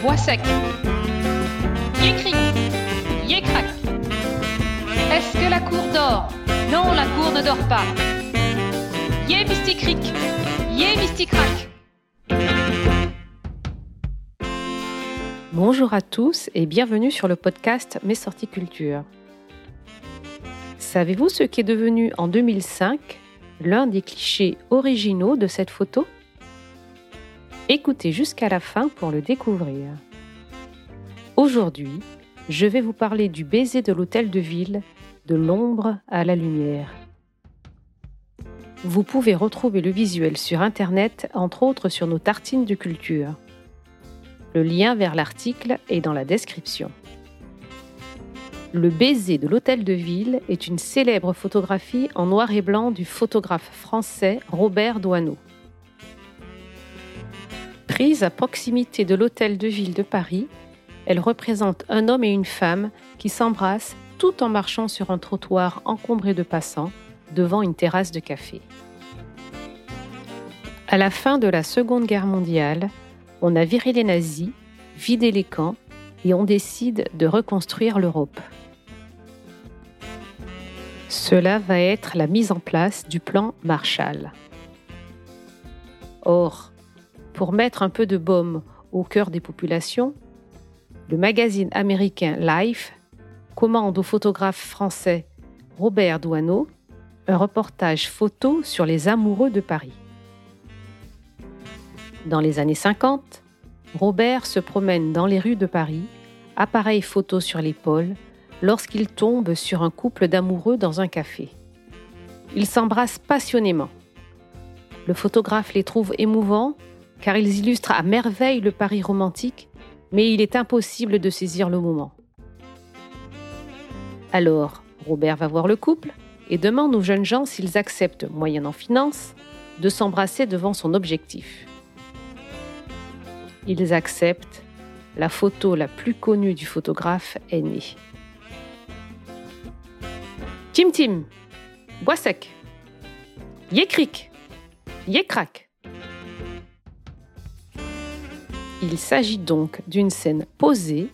Bois sec. Yécric, yécrac. Est-ce que la cour dort? Non, la cour ne dort pas. Yé mysticric, yé mysticrac. Bonjour à tous et bienvenue sur le podcast Mes sorties culture. Savez-vous ce qui est devenu en 2005 l'un des clichés originaux de cette photo? Écoutez jusqu'à la fin pour le découvrir. Aujourd'hui, je vais vous parler du baiser de l'hôtel de ville, de l'ombre à la lumière. Vous pouvez retrouver le visuel sur Internet, entre autres sur nos tartines de culture. Le lien vers l'article est dans la description. Le baiser de l'hôtel de ville est une célèbre photographie en noir et blanc du photographe français Robert Doisneau. Prise à proximité de l'hôtel de ville de Paris, elle représente un homme et une femme qui s'embrassent tout en marchant sur un trottoir encombré de passants devant une terrasse de café. À la fin de la Seconde Guerre mondiale, on a viré les nazis, vidé les camps et on décide de reconstruire l'Europe. Cela va être la mise en place du plan Marshall. Or, pour mettre un peu de baume au cœur des populations, le magazine américain Life commande au photographe français Robert Doisneau un reportage photo sur les amoureux de Paris. Dans les années 50, Robert se promène dans les rues de Paris, appareil photo sur l'épaule, lorsqu'il tombe sur un couple d'amoureux dans un café. Ils s'embrassent passionnément. Le photographe les trouve émouvants car ils illustrent à merveille le Paris romantique, mais il est impossible de saisir le moment. Alors, Robert va voir le couple et demande aux jeunes gens s'ils acceptent, moyennant finance, de s'embrasser devant son objectif. Ils acceptent, la photo la plus connue du photographe est née. Tim Tim, bois sec, yécric, yécrac. Il s'agit donc d'une scène posée,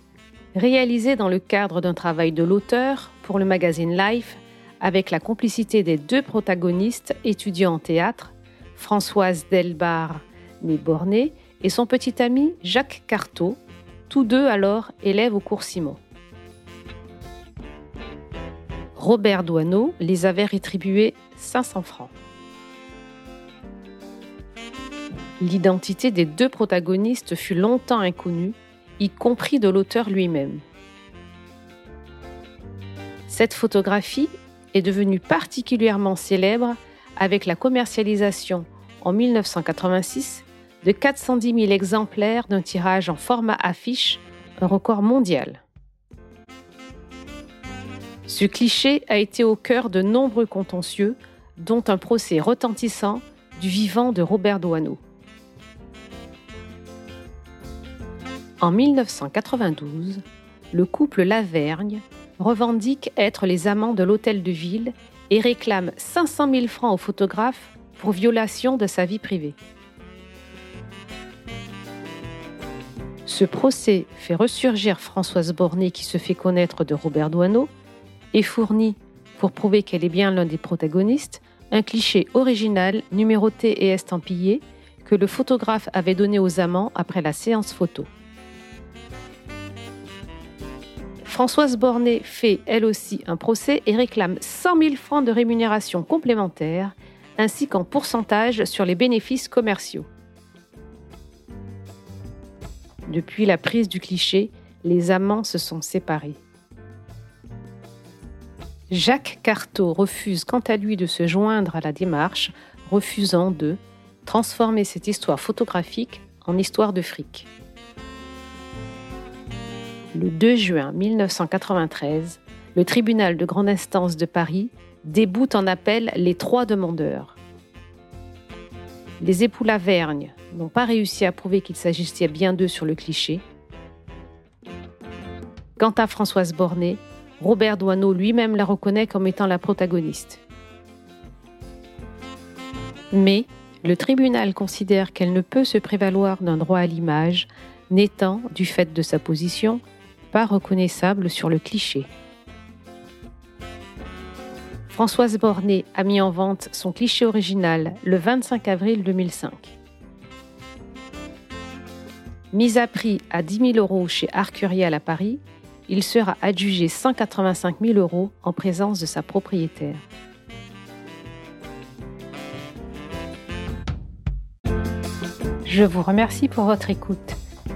réalisée dans le cadre d'un travail de l'auteur pour le magazine Life, avec la complicité des deux protagonistes étudiants en théâtre, Françoise Delbar, née Bornée, et son petit ami Jacques Carteau, tous deux alors élèves au cours Simon. Robert Doisneau les avait rétribués 500 francs. L'identité des deux protagonistes fut longtemps inconnue, y compris de l'auteur lui-même. Cette photographie est devenue particulièrement célèbre avec la commercialisation en 1986 de 410 000 exemplaires d'un tirage en format affiche, un record mondial. Ce cliché a été au cœur de nombreux contentieux, dont un procès retentissant du vivant de Robert Doisneau. En 1992, le couple Lavergne revendique être les amants de l'hôtel de ville et réclame 500 000 francs au photographe pour violation de sa vie privée. Ce procès fait ressurgir Françoise Bornet qui se fait connaître de Robert Doisneau et fournit, pour prouver qu'elle est bien l'un des protagonistes, un cliché original, numéroté et estampillé que le photographe avait donné aux amants après la séance photo. Françoise Bornet fait elle aussi un procès et réclame 100 000 francs de rémunération complémentaire ainsi qu'en pourcentage sur les bénéfices commerciaux. Depuis la prise du cliché, les amants se sont séparés. Jacques Carteau refuse quant à lui de se joindre à la démarche, refusant de transformer cette histoire photographique en histoire de fric le 2 juin 1993, le tribunal de grande instance de Paris déboute en appel les trois demandeurs. Les époux Lavergne n'ont pas réussi à prouver qu'il s'agissait bien d'eux sur le cliché. Quant à Françoise Bornet, Robert Doisneau lui-même la reconnaît comme étant la protagoniste. Mais le tribunal considère qu'elle ne peut se prévaloir d'un droit à l'image n'étant, du fait de sa position, reconnaissable sur le cliché. Françoise Bornet a mis en vente son cliché original le 25 avril 2005. Mis à prix à 10 000 euros chez Arcurial à Paris, il sera adjugé 185 000 euros en présence de sa propriétaire. Je vous remercie pour votre écoute.